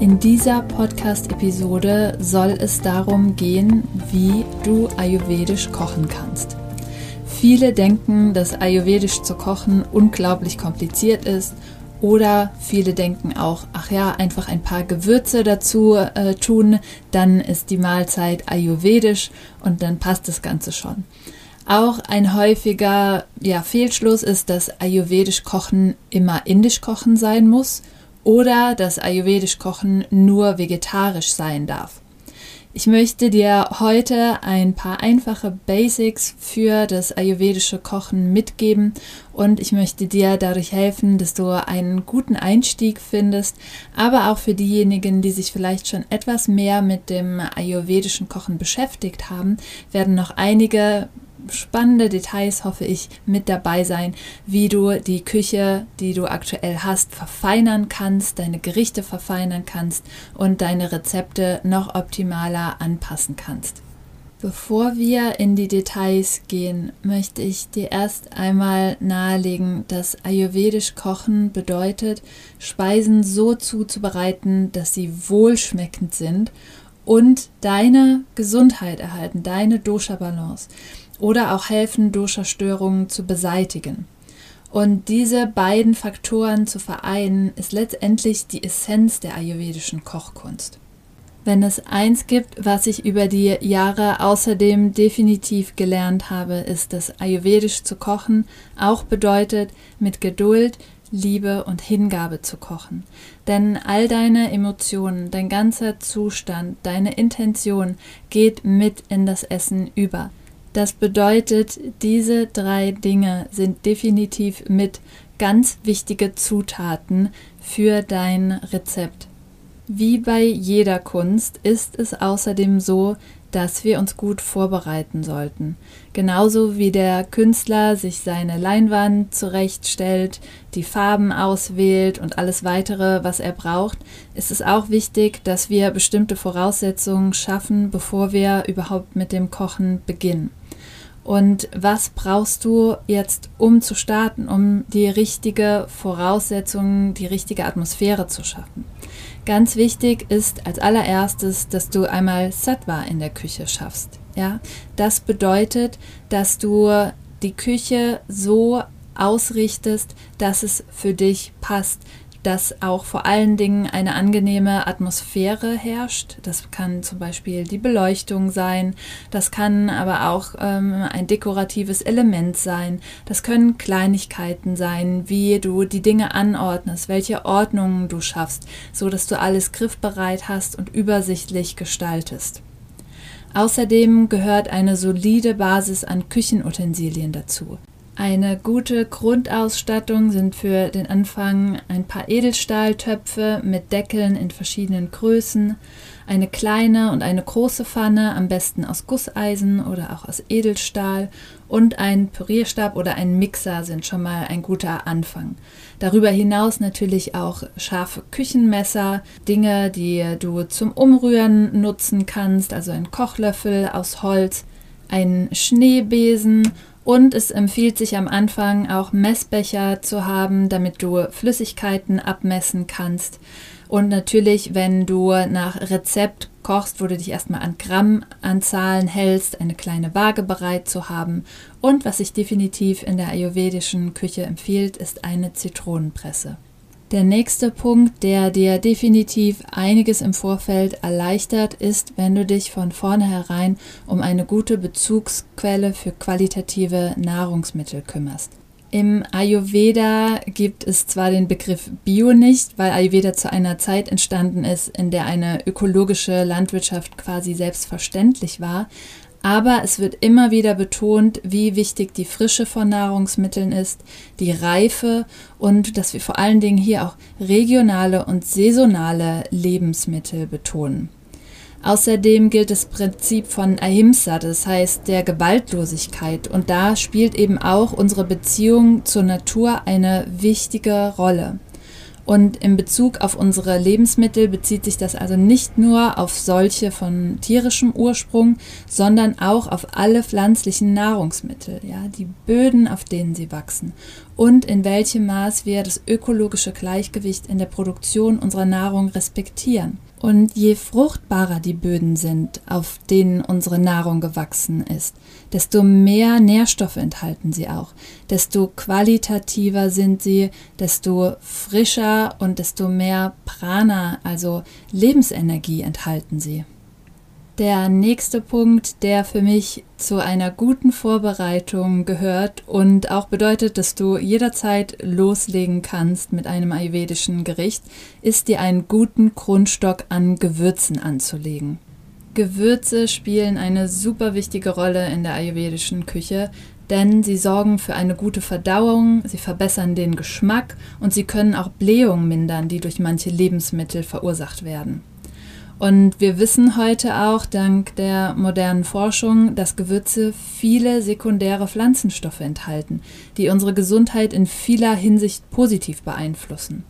In dieser Podcast-Episode soll es darum gehen, wie du ayurvedisch kochen kannst. Viele denken, dass ayurvedisch zu kochen unglaublich kompliziert ist oder viele denken auch, ach ja, einfach ein paar Gewürze dazu äh, tun, dann ist die Mahlzeit ayurvedisch und dann passt das Ganze schon. Auch ein häufiger ja, Fehlschluss ist, dass ayurvedisch Kochen immer indisch Kochen sein muss oder dass ayurvedisch Kochen nur vegetarisch sein darf. Ich möchte dir heute ein paar einfache Basics für das ayurvedische Kochen mitgeben und ich möchte dir dadurch helfen, dass du einen guten Einstieg findest, aber auch für diejenigen, die sich vielleicht schon etwas mehr mit dem ayurvedischen Kochen beschäftigt haben, werden noch einige spannende Details, hoffe ich, mit dabei sein, wie du die Küche, die du aktuell hast, verfeinern kannst, deine Gerichte verfeinern kannst und deine Rezepte noch optimaler anpassen kannst. Bevor wir in die Details gehen, möchte ich dir erst einmal nahelegen, dass ayurvedisch kochen bedeutet, Speisen so zuzubereiten, dass sie wohlschmeckend sind und deine Gesundheit erhalten, deine Dosha-Balance oder auch helfen, Dosha-Störungen zu beseitigen. Und diese beiden Faktoren zu vereinen, ist letztendlich die Essenz der ayurvedischen Kochkunst. Wenn es eins gibt, was ich über die Jahre außerdem definitiv gelernt habe, ist, dass ayurvedisch zu kochen auch bedeutet, mit Geduld, Liebe und Hingabe zu kochen. Denn all deine Emotionen, dein ganzer Zustand, deine Intention geht mit in das Essen über. Das bedeutet, diese drei Dinge sind definitiv mit ganz wichtige Zutaten für dein Rezept. Wie bei jeder Kunst ist es außerdem so, dass wir uns gut vorbereiten sollten. Genauso wie der Künstler sich seine Leinwand zurechtstellt, die Farben auswählt und alles weitere, was er braucht, ist es auch wichtig, dass wir bestimmte Voraussetzungen schaffen, bevor wir überhaupt mit dem Kochen beginnen. Und was brauchst du jetzt, um zu starten, um die richtige Voraussetzung, die richtige Atmosphäre zu schaffen? Ganz wichtig ist als allererstes, dass du einmal Sattva in der Küche schaffst. Ja, das bedeutet, dass du die Küche so ausrichtest, dass es für dich passt, dass auch vor allen Dingen eine angenehme Atmosphäre herrscht. Das kann zum Beispiel die Beleuchtung sein, das kann aber auch ähm, ein dekoratives Element sein, das können Kleinigkeiten sein, wie du die Dinge anordnest, welche Ordnungen du schaffst, so dass du alles griffbereit hast und übersichtlich gestaltest. Außerdem gehört eine solide Basis an Küchenutensilien dazu. Eine gute Grundausstattung sind für den Anfang ein paar Edelstahltöpfe mit Deckeln in verschiedenen Größen, eine kleine und eine große Pfanne, am besten aus Gusseisen oder auch aus Edelstahl und ein Pürierstab oder ein Mixer sind schon mal ein guter Anfang. Darüber hinaus natürlich auch scharfe Küchenmesser, Dinge, die du zum Umrühren nutzen kannst, also ein Kochlöffel aus Holz, ein Schneebesen und es empfiehlt sich am Anfang auch Messbecher zu haben, damit du Flüssigkeiten abmessen kannst. Und natürlich, wenn du nach Rezept kochst, wo du dich erstmal an Grammanzahlen hältst, eine kleine Waage bereit zu haben. Und was sich definitiv in der ayurvedischen Küche empfiehlt, ist eine Zitronenpresse. Der nächste Punkt, der dir definitiv einiges im Vorfeld erleichtert, ist, wenn du dich von vornherein um eine gute Bezugsquelle für qualitative Nahrungsmittel kümmerst. Im Ayurveda gibt es zwar den Begriff Bio nicht, weil Ayurveda zu einer Zeit entstanden ist, in der eine ökologische Landwirtschaft quasi selbstverständlich war, Aber es wird immer wieder betont, wie wichtig die Frische von Nahrungsmitteln ist, die Reife und dass wir vor allen Dingen hier auch regionale und saisonale Lebensmittel betonen. Außerdem gilt das Prinzip von Ahimsa, das heißt der Gewaltlosigkeit, und da spielt eben auch unsere Beziehung zur Natur eine wichtige Rolle. Und in Bezug auf unsere Lebensmittel bezieht sich das also nicht nur auf solche von tierischem Ursprung, sondern auch auf alle pflanzlichen Nahrungsmittel, ja, die Böden, auf denen sie wachsen und in welchem Maß wir das ökologische Gleichgewicht in der Produktion unserer Nahrung respektieren. Und je fruchtbarer die Böden sind, auf denen unsere Nahrung gewachsen ist, desto mehr Nährstoffe enthalten sie auch, desto qualitativer sind sie, desto frischer und desto mehr Prana, also Lebensenergie enthalten sie. Der nächste Punkt, der für mich zu einer guten Vorbereitung gehört und auch bedeutet, dass du jederzeit loslegen kannst mit einem ayurvedischen Gericht, ist dir einen guten Grundstock an Gewürzen anzulegen. Gewürze spielen eine super wichtige Rolle in der ayurvedischen Küche, denn sie sorgen für eine gute Verdauung, sie verbessern den Geschmack und sie können auch Blähungen mindern, die durch manche Lebensmittel verursacht werden. Und wir wissen heute auch dank der modernen Forschung, dass Gewürze viele sekundäre Pflanzenstoffe enthalten, die unsere Gesundheit in vieler Hinsicht positiv beeinflussen.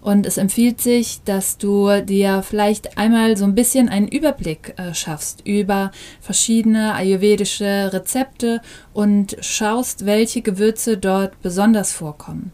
Und es empfiehlt sich, dass du dir vielleicht einmal so ein bisschen einen Überblick äh, schaffst über verschiedene ayurvedische Rezepte und schaust, welche Gewürze dort besonders vorkommen.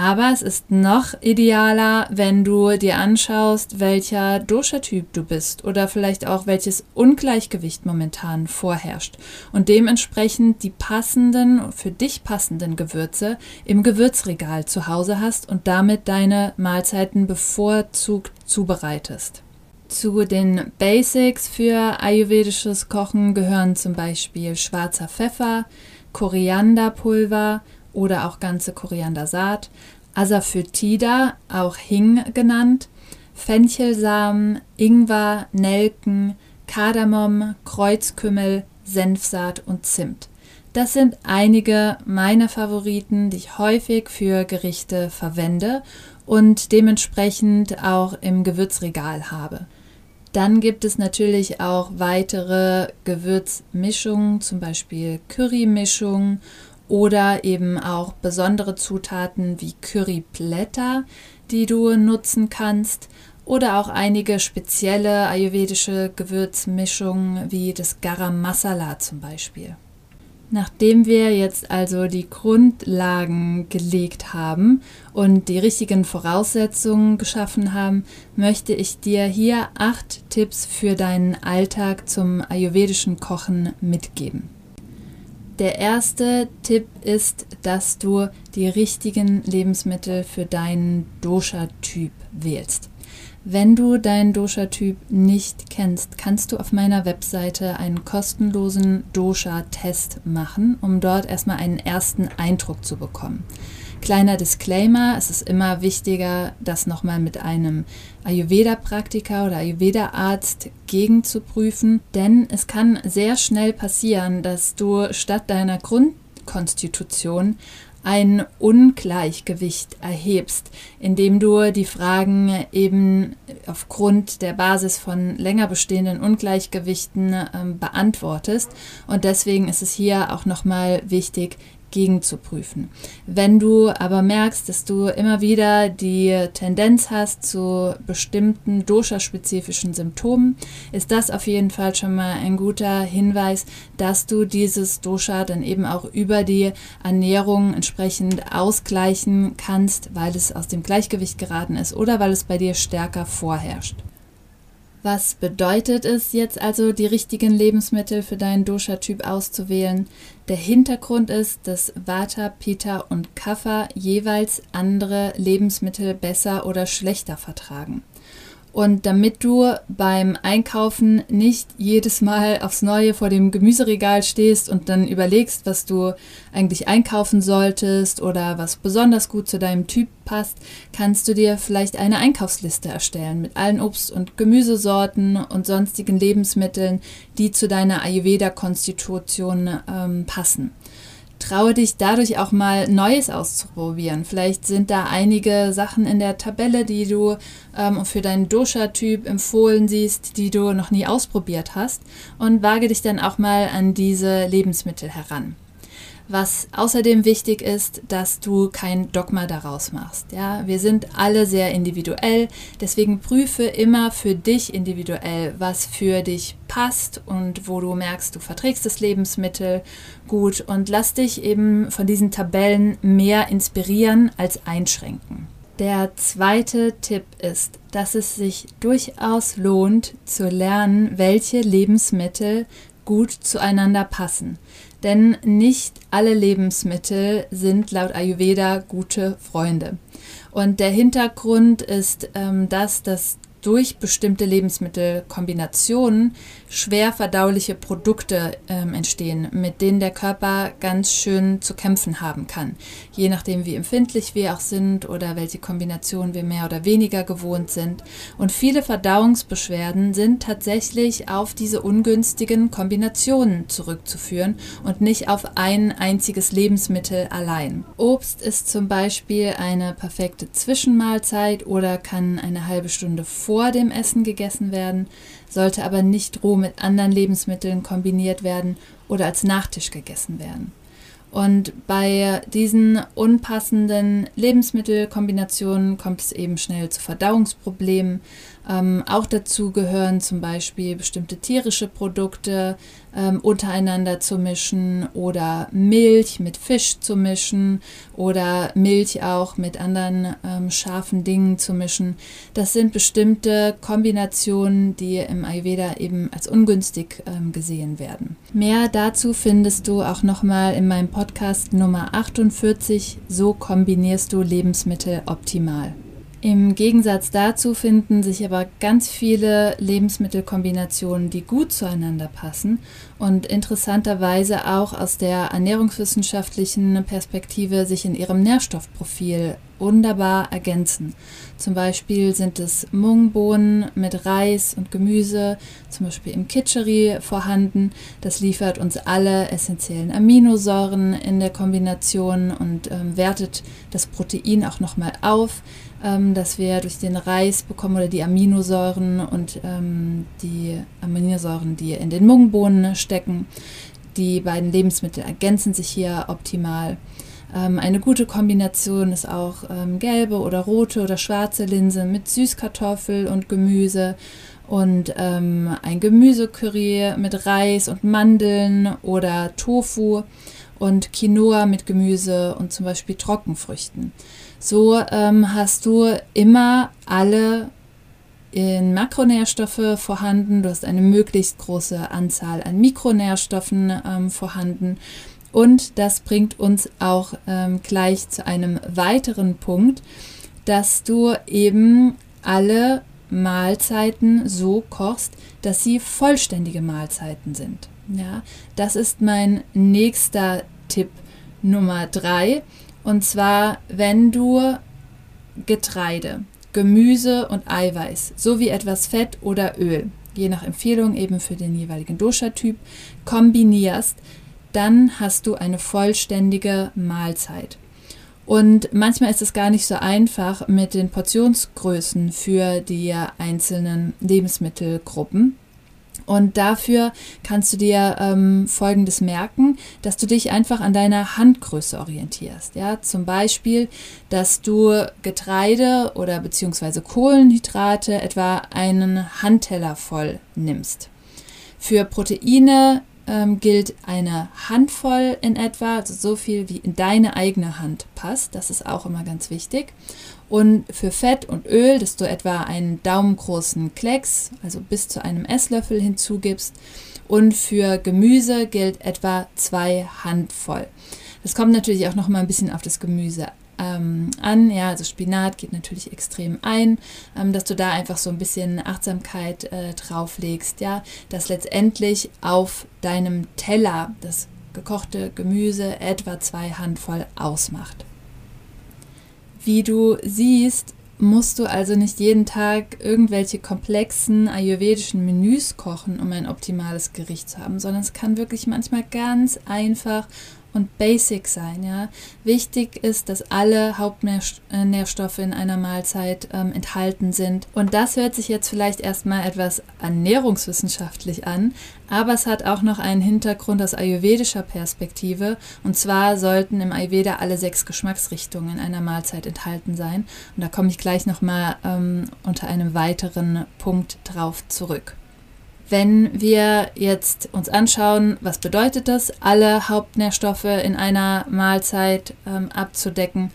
Aber es ist noch idealer, wenn du dir anschaust, welcher Dosha-Typ du bist oder vielleicht auch welches Ungleichgewicht momentan vorherrscht und dementsprechend die passenden, für dich passenden Gewürze im Gewürzregal zu Hause hast und damit deine Mahlzeiten bevorzugt zubereitest. Zu den Basics für ayurvedisches Kochen gehören zum Beispiel schwarzer Pfeffer, Korianderpulver oder auch ganze Koriandersaat, Asafoetida, auch Hing genannt, Fenchelsamen, Ingwer, Nelken, Kardamom, Kreuzkümmel, Senfsaat und Zimt. Das sind einige meiner Favoriten, die ich häufig für Gerichte verwende und dementsprechend auch im Gewürzregal habe. Dann gibt es natürlich auch weitere Gewürzmischungen, zum Beispiel Currymischungen oder eben auch besondere Zutaten wie Curryblätter, die du nutzen kannst oder auch einige spezielle ayurvedische Gewürzmischungen wie das Garam Masala zum Beispiel. Nachdem wir jetzt also die Grundlagen gelegt haben und die richtigen Voraussetzungen geschaffen haben, möchte ich dir hier acht Tipps für deinen Alltag zum ayurvedischen Kochen mitgeben. Der erste Tipp ist, dass du die richtigen Lebensmittel für deinen Dosha-Typ wählst. Wenn du deinen Dosha-Typ nicht kennst, kannst du auf meiner Webseite einen kostenlosen Dosha-Test machen, um dort erstmal einen ersten Eindruck zu bekommen. Kleiner Disclaimer, es ist immer wichtiger, das nochmal mit einem Ayurveda-Praktiker oder Ayurveda-Arzt gegenzuprüfen, denn es kann sehr schnell passieren, dass du statt deiner Grundkonstitution ein Ungleichgewicht erhebst, indem du die Fragen eben aufgrund der Basis von länger bestehenden Ungleichgewichten äh, beantwortest. Und deswegen ist es hier auch nochmal wichtig, gegenzuprüfen. Wenn du aber merkst, dass du immer wieder die Tendenz hast zu bestimmten dosha-spezifischen Symptomen, ist das auf jeden Fall schon mal ein guter Hinweis, dass du dieses Dosha dann eben auch über die Ernährung entsprechend ausgleichen kannst, weil es aus dem Gleichgewicht geraten ist oder weil es bei dir stärker vorherrscht. Was bedeutet es jetzt also, die richtigen Lebensmittel für deinen Dosha-Typ auszuwählen? Der Hintergrund ist, dass Vata, Pitta und Kapha jeweils andere Lebensmittel besser oder schlechter vertragen. Und damit du beim Einkaufen nicht jedes Mal aufs Neue vor dem Gemüseregal stehst und dann überlegst, was du eigentlich einkaufen solltest oder was besonders gut zu deinem Typ passt, kannst du dir vielleicht eine Einkaufsliste erstellen mit allen Obst- und Gemüsesorten und sonstigen Lebensmitteln, die zu deiner Ayurveda-Konstitution ähm, passen traue dich dadurch auch mal Neues auszuprobieren. Vielleicht sind da einige Sachen in der Tabelle, die du ähm, für deinen Dosha-Typ empfohlen siehst, die du noch nie ausprobiert hast und wage dich dann auch mal an diese Lebensmittel heran. Was außerdem wichtig ist, dass du kein Dogma daraus machst. Ja, wir sind alle sehr individuell, deswegen prüfe immer für dich individuell, was für dich passt und wo du merkst, du verträgst das Lebensmittel gut und lass dich eben von diesen Tabellen mehr inspirieren als einschränken. Der zweite Tipp ist, dass es sich durchaus lohnt zu lernen, welche Lebensmittel gut zueinander passen. Denn nicht alle Lebensmittel sind laut Ayurveda gute Freunde. Und der Hintergrund ist ähm, das, dass durch bestimmte Lebensmittelkombinationen schwer verdauliche Produkte ähm, entstehen, mit denen der Körper ganz schön zu kämpfen haben kann. Je nachdem, wie empfindlich wir auch sind oder welche Kombination wir mehr oder weniger gewohnt sind. Und viele Verdauungsbeschwerden sind tatsächlich auf diese ungünstigen Kombinationen zurückzuführen und nicht auf ein einziges Lebensmittel allein. Obst ist zum Beispiel eine perfekte Zwischenmahlzeit oder kann eine halbe Stunde vor dem Essen gegessen werden sollte aber nicht roh mit anderen Lebensmitteln kombiniert werden oder als Nachtisch gegessen werden. Und bei diesen unpassenden Lebensmittelkombinationen kommt es eben schnell zu Verdauungsproblemen. Ähm, auch dazu gehören zum Beispiel bestimmte tierische Produkte ähm, untereinander zu mischen oder Milch mit Fisch zu mischen oder Milch auch mit anderen ähm, scharfen Dingen zu mischen. Das sind bestimmte Kombinationen, die im Ayurveda eben als ungünstig ähm, gesehen werden. Mehr dazu findest du auch nochmal in meinem Podcast Nummer 48. So kombinierst du Lebensmittel optimal. Im Gegensatz dazu finden sich aber ganz viele Lebensmittelkombinationen, die gut zueinander passen und interessanterweise auch aus der ernährungswissenschaftlichen Perspektive sich in ihrem Nährstoffprofil wunderbar ergänzen. Zum Beispiel sind es Mungbohnen mit Reis und Gemüse, zum Beispiel im Kitscheri vorhanden. Das liefert uns alle essentiellen Aminosäuren in der Kombination und ähm, wertet das Protein auch nochmal auf ähm, dass wir durch den Reis bekommen oder die Aminosäuren und ähm, die Aminosäuren, die in den Mungbohnen stecken. Die beiden Lebensmittel ergänzen sich hier optimal. Ähm, eine gute Kombination ist auch ähm, gelbe oder rote oder schwarze Linse mit Süßkartoffel und Gemüse und ähm, ein Gemüsecurry mit Reis und Mandeln oder Tofu und Quinoa mit Gemüse und zum Beispiel Trockenfrüchten. So ähm, hast du immer alle in Makronährstoffe vorhanden, du hast eine möglichst große Anzahl an Mikronährstoffen ähm, vorhanden und das bringt uns auch ähm, gleich zu einem weiteren Punkt, dass du eben alle Mahlzeiten so kochst, dass sie vollständige Mahlzeiten sind. Ja, das ist mein nächster Tipp Nummer drei. Und zwar, wenn du Getreide, Gemüse und Eiweiß sowie etwas Fett oder Öl, je nach Empfehlung eben für den jeweiligen Dosha-Typ, kombinierst, dann hast du eine vollständige Mahlzeit. Und manchmal ist es gar nicht so einfach mit den Portionsgrößen für die einzelnen Lebensmittelgruppen. Und dafür kannst du dir ähm, Folgendes merken, dass du dich einfach an deiner Handgröße orientierst. Ja, zum Beispiel, dass du Getreide oder beziehungsweise Kohlenhydrate etwa einen Handteller voll nimmst. Für Proteine ähm, gilt eine Handvoll in etwa, also so viel wie in deine eigene Hand passt. Das ist auch immer ganz wichtig. Und für Fett und Öl, dass du etwa einen daumengroßen Klecks, also bis zu einem Esslöffel hinzugibst. Und für Gemüse gilt etwa zwei Handvoll. Das kommt natürlich auch noch mal ein bisschen auf das Gemüse ähm, an. Ja, also Spinat geht natürlich extrem ein, ähm, dass du da einfach so ein bisschen Achtsamkeit äh, drauflegst, ja, dass letztendlich auf deinem Teller das gekochte Gemüse etwa zwei Handvoll ausmacht. Wie du siehst, musst du also nicht jeden Tag irgendwelche komplexen ayurvedischen Menüs kochen, um ein optimales Gericht zu haben, sondern es kann wirklich manchmal ganz einfach und basic sein. Ja? Wichtig ist, dass alle Hauptnährstoffe in einer Mahlzeit ähm, enthalten sind. Und das hört sich jetzt vielleicht erstmal etwas ernährungswissenschaftlich an, aber es hat auch noch einen Hintergrund aus ayurvedischer Perspektive. Und zwar sollten im Ayurveda alle sechs Geschmacksrichtungen in einer Mahlzeit enthalten sein. Und da komme ich gleich nochmal ähm, unter einem weiteren Punkt drauf zurück. Wenn wir jetzt uns anschauen, was bedeutet das, alle Hauptnährstoffe in einer Mahlzeit ähm, abzudecken,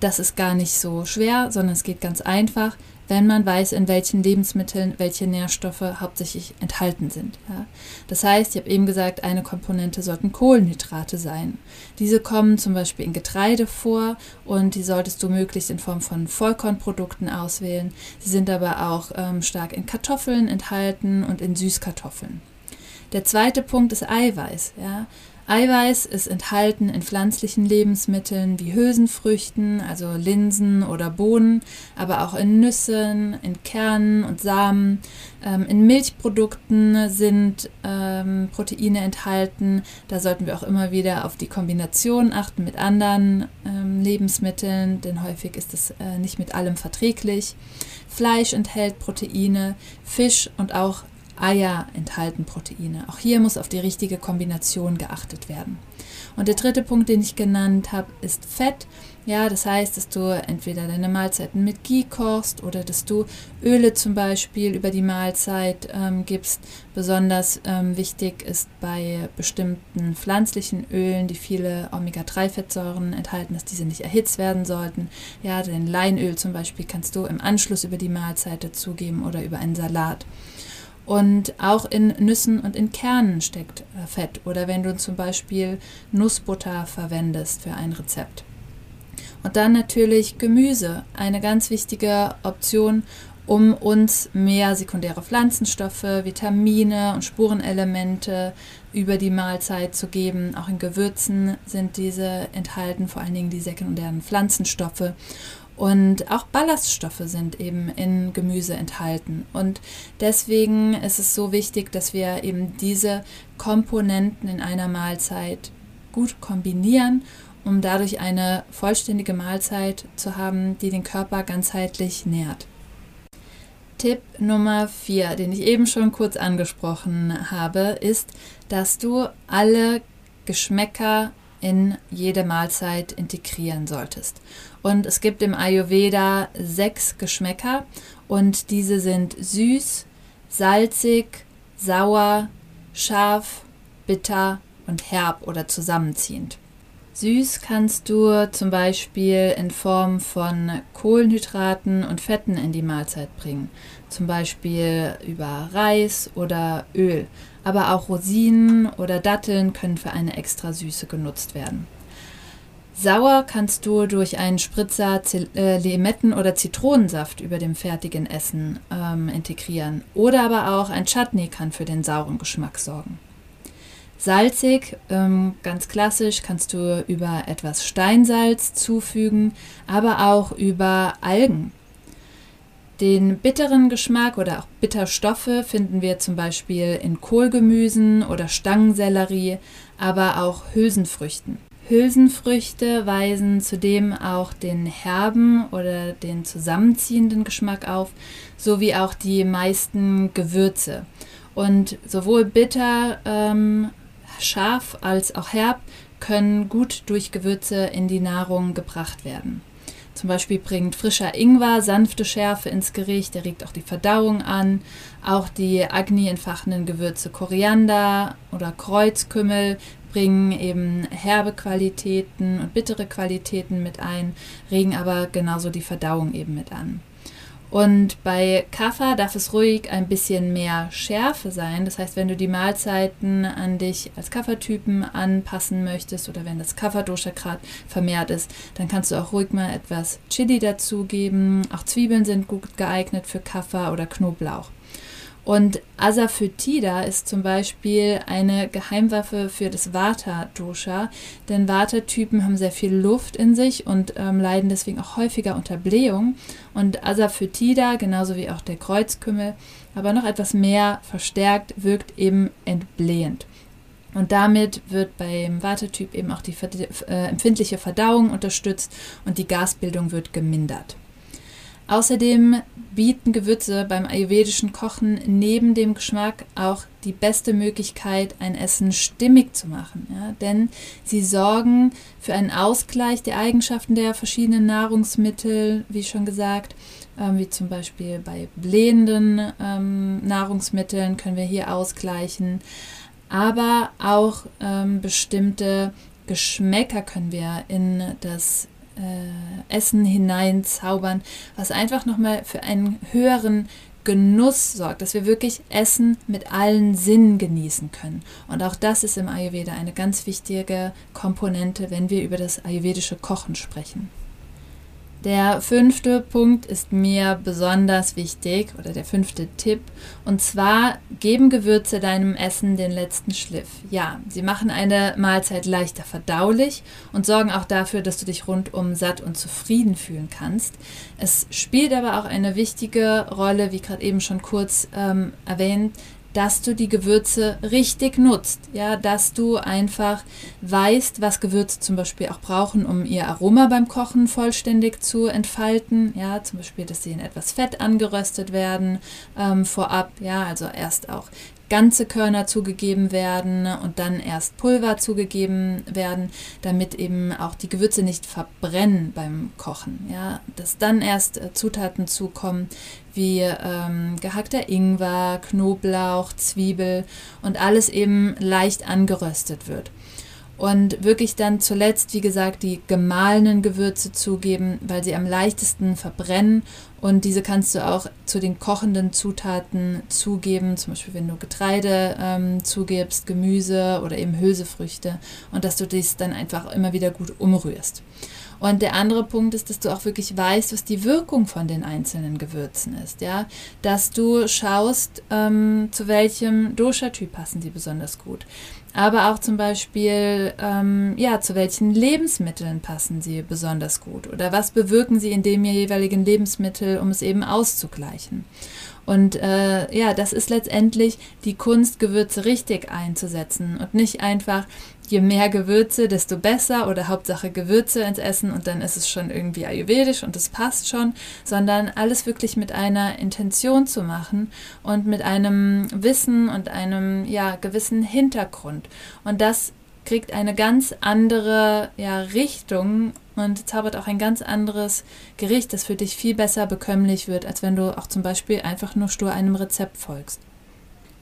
das ist gar nicht so schwer, sondern es geht ganz einfach wenn man weiß, in welchen Lebensmitteln welche Nährstoffe hauptsächlich enthalten sind. Ja. Das heißt, ich habe eben gesagt, eine Komponente sollten Kohlenhydrate sein. Diese kommen zum Beispiel in Getreide vor und die solltest du möglichst in Form von Vollkornprodukten auswählen. Sie sind aber auch ähm, stark in Kartoffeln enthalten und in Süßkartoffeln. Der zweite Punkt ist Eiweiß. Ja. Eiweiß ist enthalten in pflanzlichen Lebensmitteln wie Hülsenfrüchten, also Linsen oder Bohnen, aber auch in Nüssen, in Kernen und Samen. Ähm, in Milchprodukten sind ähm, Proteine enthalten. Da sollten wir auch immer wieder auf die Kombination achten mit anderen ähm, Lebensmitteln, denn häufig ist es äh, nicht mit allem verträglich. Fleisch enthält Proteine, Fisch und auch Eier enthalten Proteine. Auch hier muss auf die richtige Kombination geachtet werden. Und der dritte Punkt, den ich genannt habe, ist Fett. Ja, das heißt, dass du entweder deine Mahlzeiten mit Ghee kochst oder dass du Öle zum Beispiel über die Mahlzeit ähm, gibst. Besonders ähm, wichtig ist bei bestimmten pflanzlichen Ölen, die viele Omega-3-Fettsäuren enthalten, dass diese nicht erhitzt werden sollten. Ja, denn Leinöl zum Beispiel kannst du im Anschluss über die Mahlzeit dazugeben oder über einen Salat. Und auch in Nüssen und in Kernen steckt äh, Fett oder wenn du zum Beispiel Nussbutter verwendest für ein Rezept. Und dann natürlich Gemüse, eine ganz wichtige Option, um uns mehr sekundäre Pflanzenstoffe, Vitamine und Spurenelemente über die Mahlzeit zu geben. Auch in Gewürzen sind diese enthalten, vor allen Dingen die sekundären Pflanzenstoffe. Und auch Ballaststoffe sind eben in Gemüse enthalten. Und deswegen ist es so wichtig, dass wir eben diese Komponenten in einer Mahlzeit gut kombinieren, um dadurch eine vollständige Mahlzeit zu haben, die den Körper ganzheitlich nährt. Tipp Nummer 4, den ich eben schon kurz angesprochen habe, ist, dass du alle Geschmäcker in jede Mahlzeit integrieren solltest. Und es gibt im Ayurveda sechs Geschmäcker und diese sind süß, salzig, sauer, scharf, bitter und herb oder zusammenziehend. Süß kannst du zum Beispiel in Form von Kohlenhydraten und Fetten in die Mahlzeit bringen, zum Beispiel über Reis oder Öl aber auch Rosinen oder Datteln können für eine extra Süße genutzt werden. Sauer kannst du durch einen Spritzer äh, Limetten- oder Zitronensaft über dem fertigen Essen ähm, integrieren. Oder aber auch ein Chutney kann für den sauren Geschmack sorgen. Salzig, ähm, ganz klassisch, kannst du über etwas Steinsalz zufügen, aber auch über Algen. Den bitteren Geschmack oder auch Bitterstoffe finden wir zum Beispiel in Kohlgemüsen oder Stangensellerie, aber auch Hülsenfrüchten. Hülsenfrüchte weisen zudem auch den herben oder den zusammenziehenden Geschmack auf, sowie auch die meisten Gewürze. Und sowohl bitter, ähm, scharf als auch herb können gut durch Gewürze in die Nahrung gebracht werden. Zum Beispiel bringt frischer Ingwer sanfte Schärfe ins Gericht, der regt auch die Verdauung an. Auch die Agni entfachenden Gewürze Koriander oder Kreuzkümmel bringen eben herbe Qualitäten und bittere Qualitäten mit ein, regen aber genauso die Verdauung eben mit an. Und bei Kaffer darf es ruhig ein bisschen mehr Schärfe sein. Das heißt, wenn du die Mahlzeiten an dich als Kaffertypen anpassen möchtest oder wenn das Kafferdosha gerade vermehrt ist, dann kannst du auch ruhig mal etwas Chili dazugeben. Auch Zwiebeln sind gut geeignet für Kaffer oder Knoblauch. Und Asafoetida ist zum Beispiel eine Geheimwaffe für das Vata-Dosha, denn Vata-Typen haben sehr viel Luft in sich und ähm, leiden deswegen auch häufiger unter Blähung. Und Asafoetida, genauso wie auch der Kreuzkümmel, aber noch etwas mehr verstärkt, wirkt eben entblähend. Und damit wird beim Vata-Typ eben auch die äh, empfindliche Verdauung unterstützt und die Gasbildung wird gemindert. Außerdem bieten Gewürze beim ayurvedischen Kochen neben dem Geschmack auch die beste Möglichkeit, ein Essen stimmig zu machen. Ja? Denn sie sorgen für einen Ausgleich der Eigenschaften der verschiedenen Nahrungsmittel, wie schon gesagt, ähm, wie zum Beispiel bei blähenden ähm, Nahrungsmitteln können wir hier ausgleichen. Aber auch ähm, bestimmte Geschmäcker können wir in das äh, Essen hineinzaubern, was einfach nochmal für einen höheren Genuss sorgt, dass wir wirklich Essen mit allen Sinnen genießen können. Und auch das ist im Ayurveda eine ganz wichtige Komponente, wenn wir über das ayurvedische Kochen sprechen. Der fünfte Punkt ist mir besonders wichtig oder der fünfte Tipp. Und zwar geben Gewürze deinem Essen den letzten Schliff. Ja, sie machen eine Mahlzeit leichter verdaulich und sorgen auch dafür, dass du dich rundum satt und zufrieden fühlen kannst. Es spielt aber auch eine wichtige Rolle, wie gerade eben schon kurz ähm, erwähnt, dass du die Gewürze richtig nutzt. Ja, dass du einfach weißt, was Gewürze zum Beispiel auch brauchen, um ihr Aroma beim Kochen vollständig zu entfalten. Ja, zum Beispiel, dass sie in etwas Fett angeröstet werden ähm, vorab. Ja, also erst auch ganze Körner zugegeben werden und dann erst Pulver zugegeben werden, damit eben auch die Gewürze nicht verbrennen beim Kochen. Ja, dass dann erst äh, Zutaten zukommen wie ähm, gehackter Ingwer, Knoblauch, Zwiebel und alles eben leicht angeröstet wird. Und wirklich dann zuletzt, wie gesagt, die gemahlenen Gewürze zugeben, weil sie am leichtesten verbrennen. Und diese kannst du auch zu den kochenden Zutaten zugeben, zum Beispiel wenn du Getreide ähm, zugibst, Gemüse oder eben Hülsefrüchte. Und dass du dies dann einfach immer wieder gut umrührst. Und der andere Punkt ist, dass du auch wirklich weißt, was die Wirkung von den einzelnen Gewürzen ist. Ja? Dass du schaust, ähm, zu welchem Dosha-Typ passen sie besonders gut aber auch zum Beispiel, ähm, ja, zu welchen Lebensmitteln passen sie besonders gut oder was bewirken sie in dem jeweiligen Lebensmittel, um es eben auszugleichen. Und äh, ja, das ist letztendlich die Kunst, Gewürze richtig einzusetzen und nicht einfach, je mehr Gewürze, desto besser oder Hauptsache Gewürze ins Essen und dann ist es schon irgendwie ayurvedisch und es passt schon, sondern alles wirklich mit einer Intention zu machen und mit einem Wissen und einem ja, gewissen Hintergrund. Und das kriegt eine ganz andere ja, Richtung und zaubert auch ein ganz anderes Gericht, das für dich viel besser bekömmlich wird, als wenn du auch zum Beispiel einfach nur stur einem Rezept folgst.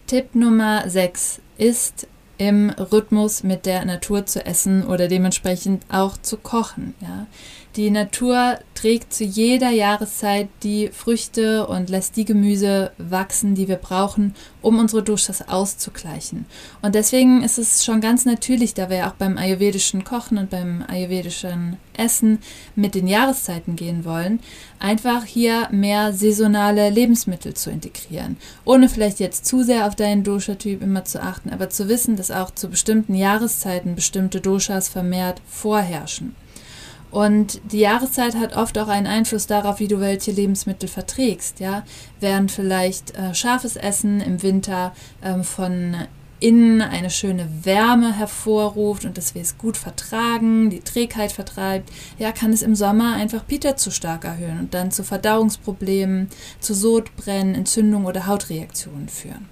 Tipp Nummer 6 ist im Rhythmus mit der Natur zu essen oder dementsprechend auch zu kochen. Ja. Die Natur trägt zu jeder Jahreszeit die Früchte und lässt die Gemüse wachsen, die wir brauchen, um unsere Doshas auszugleichen. Und deswegen ist es schon ganz natürlich, da wir ja auch beim ayurvedischen Kochen und beim ayurvedischen Essen mit den Jahreszeiten gehen wollen, einfach hier mehr saisonale Lebensmittel zu integrieren. Ohne vielleicht jetzt zu sehr auf deinen Dosha-Typ immer zu achten, aber zu wissen, dass auch zu bestimmten Jahreszeiten bestimmte Doshas vermehrt vorherrschen. Und die Jahreszeit hat oft auch einen Einfluss darauf, wie du welche Lebensmittel verträgst. Ja? Während vielleicht äh, scharfes Essen im Winter ähm, von innen eine schöne Wärme hervorruft und dass wir es gut vertragen, die Trägheit vertreibt, ja, kann es im Sommer einfach Pita zu stark erhöhen und dann zu Verdauungsproblemen, zu Sodbrennen, Entzündungen oder Hautreaktionen führen.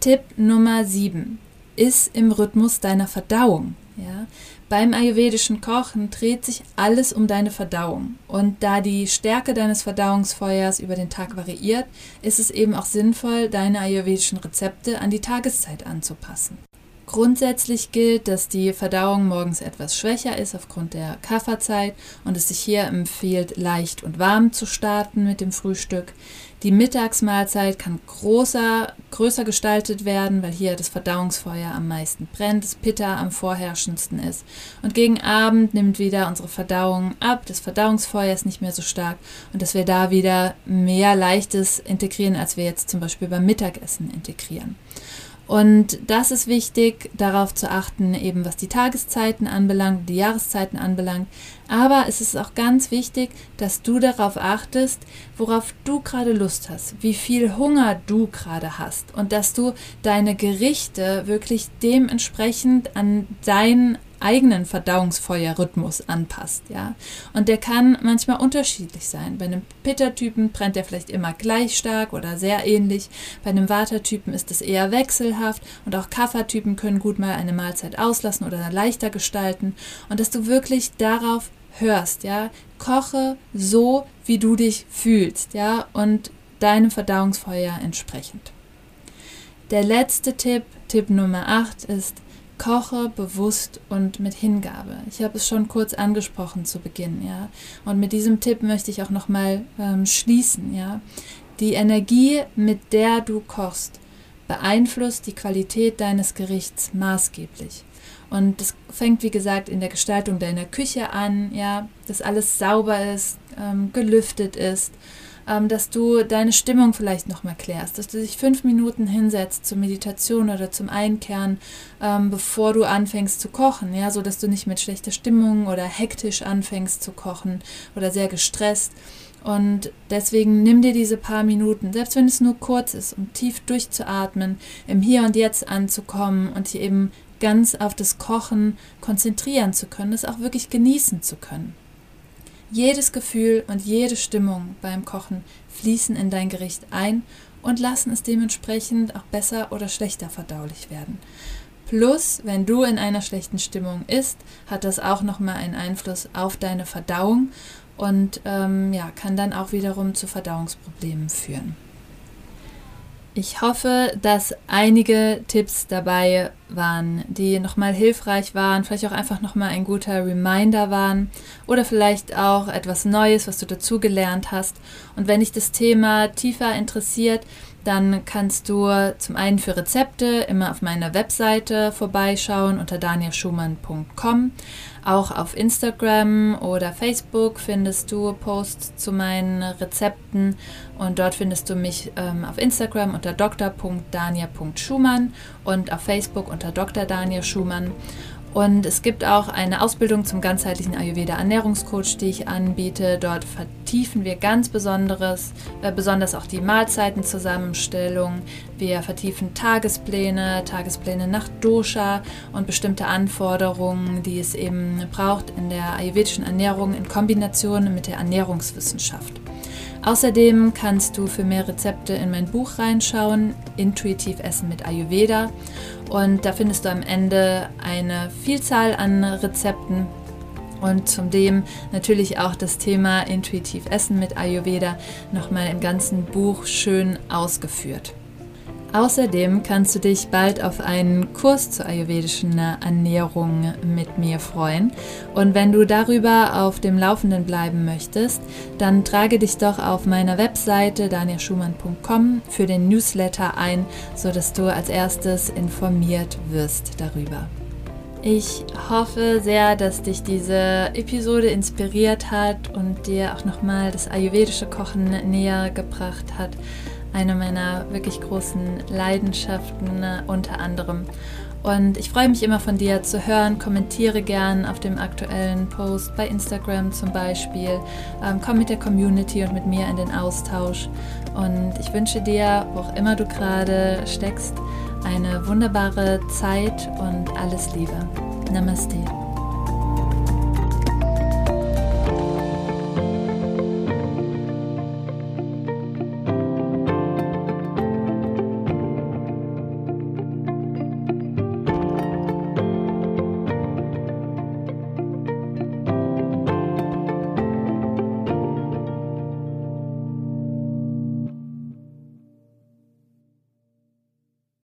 Tipp Nummer 7. Ist im Rhythmus deiner Verdauung. Ja? Beim ayurvedischen Kochen dreht sich alles um deine Verdauung. Und da die Stärke deines Verdauungsfeuers über den Tag variiert, ist es eben auch sinnvoll, deine ayurvedischen Rezepte an die Tageszeit anzupassen. Grundsätzlich gilt, dass die Verdauung morgens etwas schwächer ist aufgrund der Kafferzeit und es sich hier empfiehlt, leicht und warm zu starten mit dem Frühstück. Die Mittagsmahlzeit kann großer, größer gestaltet werden, weil hier das Verdauungsfeuer am meisten brennt, das Pitta am vorherrschendsten ist. Und gegen Abend nimmt wieder unsere Verdauung ab, das Verdauungsfeuer ist nicht mehr so stark und dass wir da wieder mehr Leichtes integrieren, als wir jetzt zum Beispiel beim Mittagessen integrieren. Und das ist wichtig, darauf zu achten, eben was die Tageszeiten anbelangt, die Jahreszeiten anbelangt. Aber es ist auch ganz wichtig, dass du darauf achtest, worauf du gerade Lust hast, wie viel Hunger du gerade hast und dass du deine Gerichte wirklich dementsprechend an dein eigenen Verdauungsfeuerrhythmus anpasst, ja. Und der kann manchmal unterschiedlich sein. Bei einem Pitta-Typen brennt er vielleicht immer gleich stark oder sehr ähnlich. Bei einem Vata-Typen ist es eher wechselhaft und auch Kapha-Typen können gut mal eine Mahlzeit auslassen oder leichter gestalten. Und dass du wirklich darauf hörst, ja. Koche so, wie du dich fühlst, ja, und deinem Verdauungsfeuer entsprechend. Der letzte Tipp, Tipp Nummer 8, ist, koche bewusst und mit Hingabe. Ich habe es schon kurz angesprochen zu Beginn, ja. Und mit diesem Tipp möchte ich auch nochmal ähm, schließen, ja. Die Energie, mit der du kochst, beeinflusst die Qualität deines Gerichts maßgeblich. Und das fängt, wie gesagt, in der Gestaltung deiner Küche an, ja, dass alles sauber ist, ähm, gelüftet ist ähm, dass du deine Stimmung vielleicht nochmal klärst, dass du dich fünf Minuten hinsetzt zur Meditation oder zum Einkehren, ähm, bevor du anfängst zu kochen, ja, so dass du nicht mit schlechter Stimmung oder hektisch anfängst zu kochen oder sehr gestresst. Und deswegen nimm dir diese paar Minuten, selbst wenn es nur kurz ist, um tief durchzuatmen, im Hier und Jetzt anzukommen und hier eben ganz auf das Kochen konzentrieren zu können, es auch wirklich genießen zu können. Jedes Gefühl und jede Stimmung beim Kochen fließen in dein Gericht ein und lassen es dementsprechend auch besser oder schlechter verdaulich werden. Plus, wenn du in einer schlechten Stimmung isst, hat das auch nochmal einen Einfluss auf deine Verdauung und ähm, ja, kann dann auch wiederum zu Verdauungsproblemen führen. Ich hoffe, dass einige Tipps dabei waren, die nochmal hilfreich waren, vielleicht auch einfach nochmal ein guter Reminder waren oder vielleicht auch etwas Neues, was du dazugelernt hast. Und wenn dich das Thema tiefer interessiert, dann kannst du zum einen für Rezepte immer auf meiner Webseite vorbeischauen unter danielschumann.com. Auch auf Instagram oder Facebook findest du Posts zu meinen Rezepten und dort findest du mich ähm, auf Instagram unter dr.dania.schumann und auf Facebook unter Dr. Daniel Schumann. Und es gibt auch eine Ausbildung zum ganzheitlichen Ayurveda Ernährungscoach, die ich anbiete. Dort vertiefen wir ganz besonderes, äh, besonders auch die Mahlzeitenzusammenstellung. Wir vertiefen Tagespläne, Tagespläne nach Dosha und bestimmte Anforderungen, die es eben braucht in der ayurvedischen Ernährung in Kombination mit der Ernährungswissenschaft. Außerdem kannst du für mehr Rezepte in mein Buch reinschauen, Intuitiv Essen mit Ayurveda. Und da findest du am Ende eine Vielzahl an Rezepten und zudem natürlich auch das Thema Intuitiv Essen mit Ayurveda nochmal im ganzen Buch schön ausgeführt. Außerdem kannst du dich bald auf einen Kurs zur ayurvedischen Ernährung mit mir freuen. Und wenn du darüber auf dem Laufenden bleiben möchtest, dann trage dich doch auf meiner Webseite danielschumann.com für den Newsletter ein, sodass du als erstes informiert wirst darüber. Ich hoffe sehr, dass dich diese Episode inspiriert hat und dir auch nochmal das ayurvedische Kochen näher gebracht hat eine meiner wirklich großen Leidenschaften äh, unter anderem. Und ich freue mich immer von dir zu hören. Kommentiere gern auf dem aktuellen Post bei Instagram zum Beispiel. Ähm, komm mit der Community und mit mir in den Austausch. Und ich wünsche dir, wo auch immer du gerade steckst, eine wunderbare Zeit und alles Liebe. Namaste.